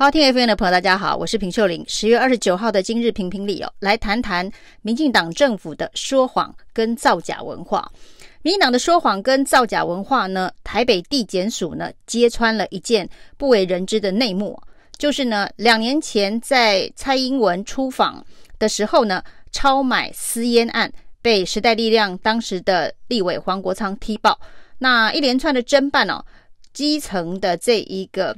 好听 FM 的朋友，大家好，我是平秀玲。十月二十九号的今日评评理哦，来谈谈民进党政府的说谎跟造假文化。民进党的说谎跟造假文化呢，台北地检署呢揭穿了一件不为人知的内幕，就是呢，两年前在蔡英文出访的时候呢，超买私烟案被时代力量当时的立委黄国昌踢爆，那一连串的侦办哦，基层的这一个。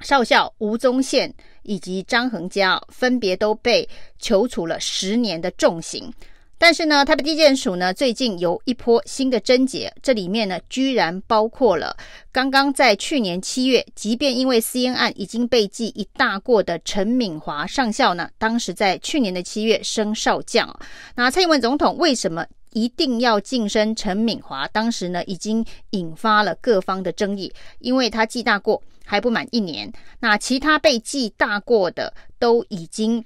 少校吴宗宪以及张恒嘉分别都被求处了十年的重刑，但是呢，台北地检署呢最近有一波新的侦结，这里面呢居然包括了刚刚在去年七月，即便因为私烟案已经被记一大过的陈敏华上校呢，当时在去年的七月升少将。那蔡英文总统为什么一定要晋升陈敏华？当时呢已经引发了各方的争议，因为他记大过。还不满一年，那其他被记大过的都已经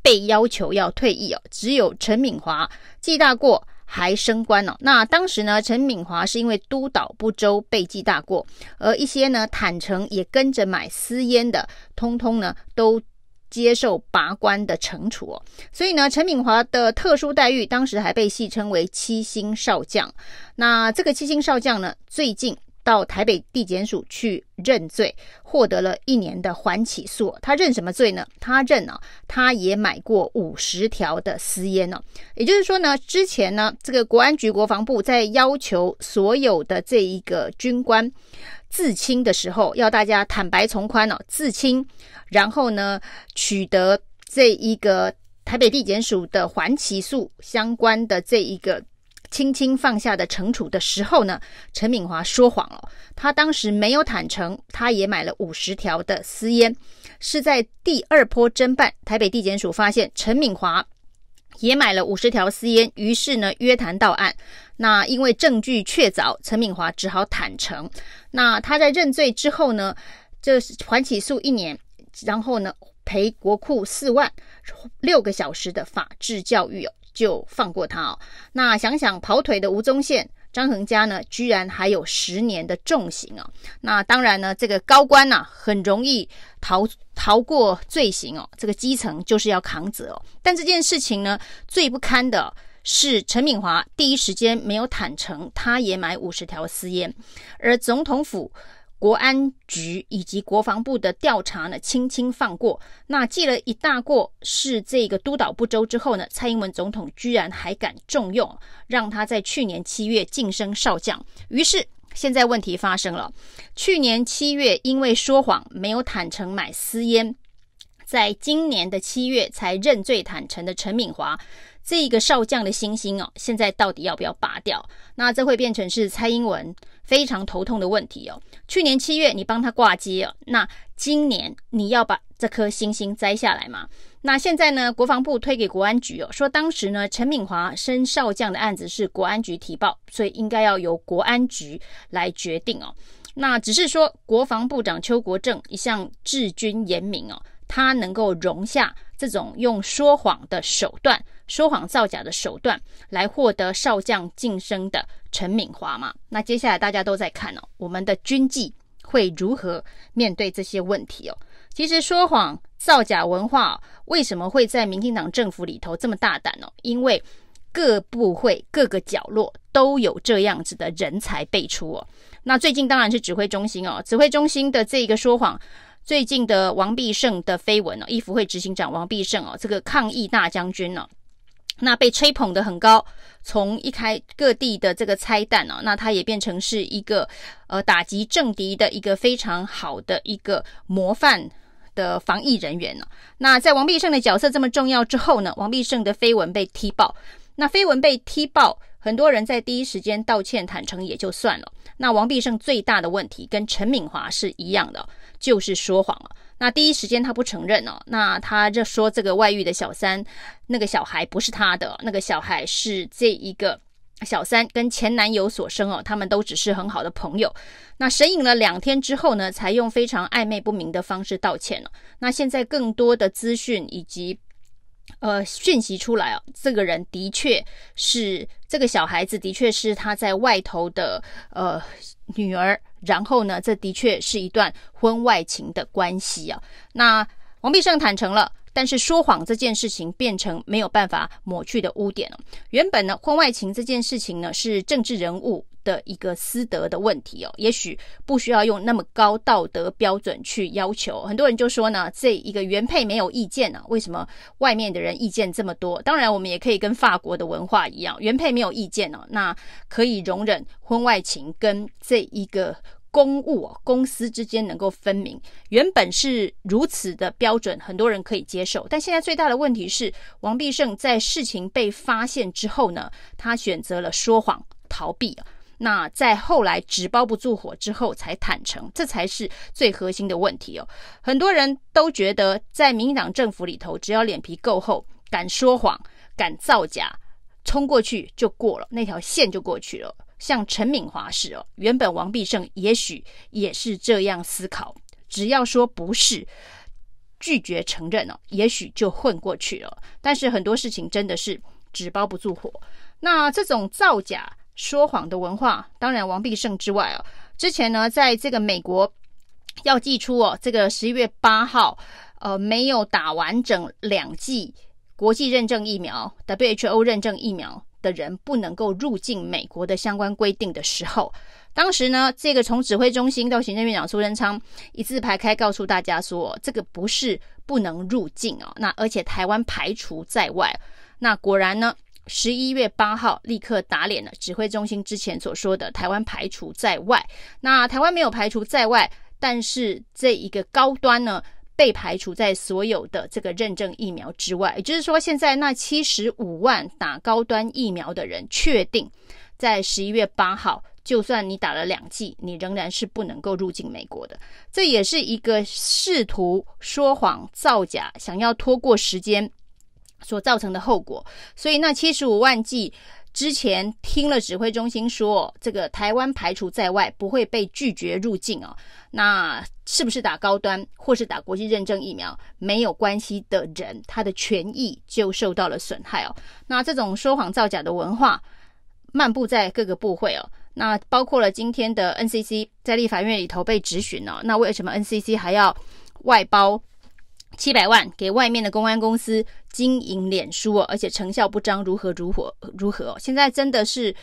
被要求要退役哦，只有陈敏华记大过还升官哦。那当时呢，陈敏华是因为督导不周被记大过，而一些呢坦诚也跟着买私烟的，通通呢都接受拔官的惩处哦。所以呢，陈敏华的特殊待遇当时还被戏称为七星少将。那这个七星少将呢，最近。到台北地检署去认罪，获得了一年的缓起诉。他认什么罪呢？他认啊，他也买过五十条的私烟呢。也就是说呢，之前呢，这个国安局国防部在要求所有的这一个军官自清的时候，要大家坦白从宽哦，自清，然后呢，取得这一个台北地检署的缓起诉相关的这一个。轻轻放下的惩处的时候呢，陈敏华说谎了。他当时没有坦诚，他也买了五十条的私烟。是在第二波侦办，台北地检署发现陈敏华也买了五十条私烟，于是呢约谈到案。那因为证据确凿，陈敏华只好坦诚。那他在认罪之后呢，就是缓起诉一年，然后呢赔国库四万，六个小时的法治教育哦。就放过他哦。那想想跑腿的吴宗宪、张恒嘉呢，居然还有十年的重刑哦。那当然呢，这个高官呐、啊，很容易逃逃过罪行哦。这个基层就是要扛责哦。但这件事情呢，最不堪的是陈敏华第一时间没有坦承，他也买五十条私烟，而总统府。国安局以及国防部的调查呢，轻轻放过。那记了一大过是这个督导不周之后呢，蔡英文总统居然还敢重用，让他在去年七月晋升少将。于是现在问题发生了，去年七月因为说谎没有坦诚买私烟，在今年的七月才认罪坦诚的陈敏华，这个少将的星星哦，现在到底要不要拔掉？那这会变成是蔡英文非常头痛的问题哦。去年七月你帮他挂机哦，那今年你要把这颗星星摘下来吗？那现在呢，国防部推给国安局哦，说当时呢陈敏华升少将的案子是国安局提报，所以应该要由国安局来决定哦。那只是说国防部长邱国正一向治军严明哦。他能够容下这种用说谎的手段、说谎造假的手段来获得少将晋升的陈敏华吗？那接下来大家都在看哦，我们的军纪会如何面对这些问题哦？其实说谎造假文化为什么会在民进党政府里头这么大胆哦？因为各部会各个角落都有这样子的人才辈出哦。那最近当然是指挥中心哦，指挥中心的这个说谎。最近的王必胜的绯闻哦，义福会执行长王必胜哦，这个抗疫大将军呢，那被吹捧得很高，从一开各地的这个拆弹哦，那他也变成是一个呃打击政敌的一个非常好的一个模范的防疫人员呢。那在王必胜的角色这么重要之后呢，王必胜的绯闻被踢爆，那绯闻被踢爆。很多人在第一时间道歉坦诚也就算了，那王必胜最大的问题跟陈敏华是一样的，就是说谎了。那第一时间他不承认哦，那他就说这个外遇的小三，那个小孩不是他的，那个小孩是这一个小三跟前男友所生哦，他们都只是很好的朋友。那神隐了两天之后呢，才用非常暧昧不明的方式道歉了。那现在更多的资讯以及。呃，讯息出来啊，这个人的确是这个小孩子，的确是他在外头的呃女儿，然后呢，这的确是一段婚外情的关系啊。那王必胜坦诚了。但是说谎这件事情变成没有办法抹去的污点了。原本呢，婚外情这件事情呢是政治人物的一个私德的问题哦，也许不需要用那么高道德标准去要求。很多人就说呢，这一个原配没有意见呢，为什么外面的人意见这么多？当然，我们也可以跟法国的文化一样，原配没有意见呢，那可以容忍婚外情跟这一个。公务公司之间能够分明，原本是如此的标准，很多人可以接受。但现在最大的问题是，王必胜在事情被发现之后呢，他选择了说谎逃避。那在后来纸包不住火之后才坦诚，这才是最核心的问题哦。很多人都觉得，在民进党政府里头，只要脸皮够厚，敢说谎、敢造假，冲过去就过了，那条线就过去了。像陈敏华是哦，原本王必胜也许也是这样思考，只要说不是，拒绝承认哦，也许就混过去了。但是很多事情真的是纸包不住火。那这种造假说谎的文化，当然王必胜之外哦，之前呢，在这个美国要祭出哦，这个十一月八号，呃，没有打完整两剂国际认证疫苗，WHO 认证疫苗。的人不能够入境美国的相关规定的时候，当时呢，这个从指挥中心到行政院长苏贞昌一字排开，告诉大家说，这个不是不能入境哦，那而且台湾排除在外。那果然呢，十一月八号立刻打脸了指挥中心之前所说的台湾排除在外。那台湾没有排除在外，但是这一个高端呢，被排除在所有的这个认证疫苗之外，也就是说，现在那七十五万打高端疫苗的人，确定在十一月八号，就算你打了两剂，你仍然是不能够入境美国的。这也是一个试图说谎造假、想要拖过时间所造成的后果。所以，那七十五万剂。之前听了指挥中心说，这个台湾排除在外，不会被拒绝入境哦。那是不是打高端或是打国际认证疫苗没有关系的人，他的权益就受到了损害哦。那这种说谎造假的文化漫步在各个部会哦。那包括了今天的 NCC 在立法院里头被质询哦。那为什么 NCC 还要外包？七百万给外面的公关公司经营脸书哦，而且成效不彰，如何如何如何哦？现在真的是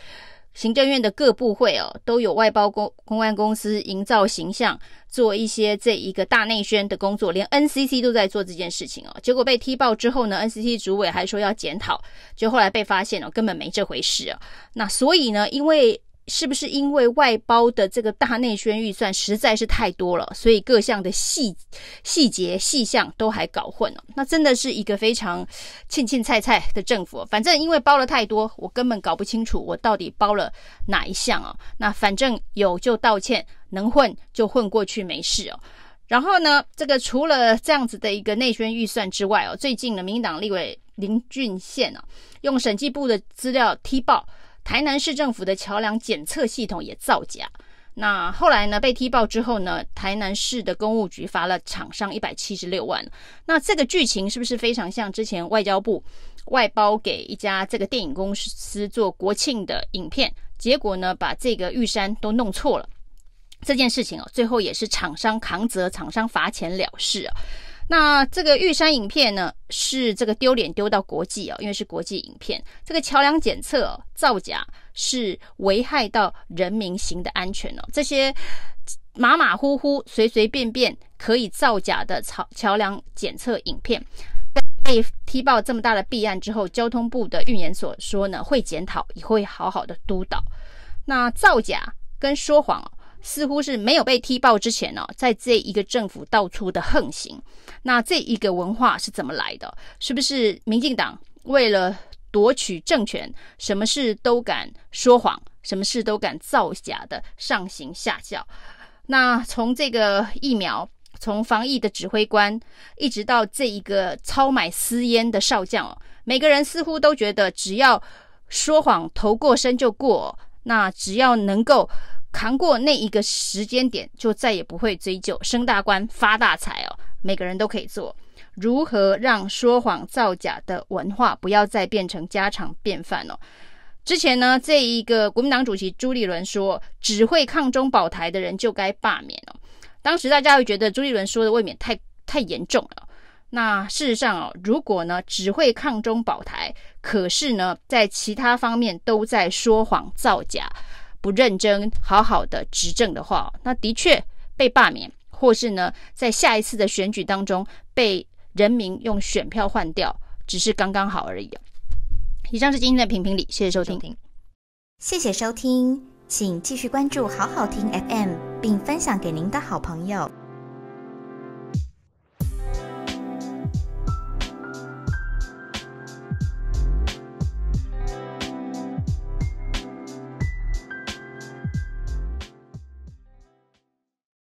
行政院的各部会哦，都有外包公公关公司营造形象，做一些这一个大内宣的工作，连 NCC 都在做这件事情哦。结果被踢爆之后呢，NCC 主委还说要检讨，就后来被发现哦，根本没这回事啊。那所以呢，因为是不是因为外包的这个大内宣预算实在是太多了，所以各项的细细节细项都还搞混了？那真的是一个非常欠欠菜菜的政府。反正因为包了太多，我根本搞不清楚我到底包了哪一项啊？那反正有就道歉，能混就混过去没事哦。然后呢，这个除了这样子的一个内宣预算之外哦，最近呢，民党立委林俊宪啊，用审计部的资料踢爆。台南市政府的桥梁检测系统也造假，那后来呢，被踢爆之后呢，台南市的公务局罚了厂商一百七十六万。那这个剧情是不是非常像之前外交部外包给一家这个电影公司做国庆的影片，结果呢，把这个玉山都弄错了？这件事情哦，最后也是厂商扛责，厂商罚钱了事啊。那这个玉山影片呢，是这个丢脸丢到国际哦，因为是国际影片。这个桥梁检测哦，造假是危害到人民行的安全哦。这些马马虎虎、随随便便可以造假的桥桥梁检测影片，被踢爆这么大的弊案之后，交通部的运研所说呢，会检讨，也会好好的督导。那造假跟说谎哦。似乎是没有被踢爆之前呢、哦，在这一个政府到处的横行，那这一个文化是怎么来的？是不是民进党为了夺取政权，什么事都敢说谎，什么事都敢造假的上行下效？那从这个疫苗，从防疫的指挥官，一直到这一个超买私烟的少将哦，每个人似乎都觉得，只要说谎头过身就过，那只要能够。扛过那一个时间点，就再也不会追究，升大官发大财哦，每个人都可以做。如何让说谎造假的文化不要再变成家常便饭哦？之前呢，这一个国民党主席朱立伦说，只会抗中保台的人就该罢免哦。当时大家会觉得朱立伦说的未免太太严重了。那事实上哦，如果呢只会抗中保台，可是呢在其他方面都在说谎造假，不认真好好的执政的话，那的确被罢免，或是呢在下一次的选举当中被人民用选票换掉，只是刚刚好而已。以上是今天的评评理，谢谢收听，谢谢收听，请继续关注好好听 FM，并分享给您的好朋友。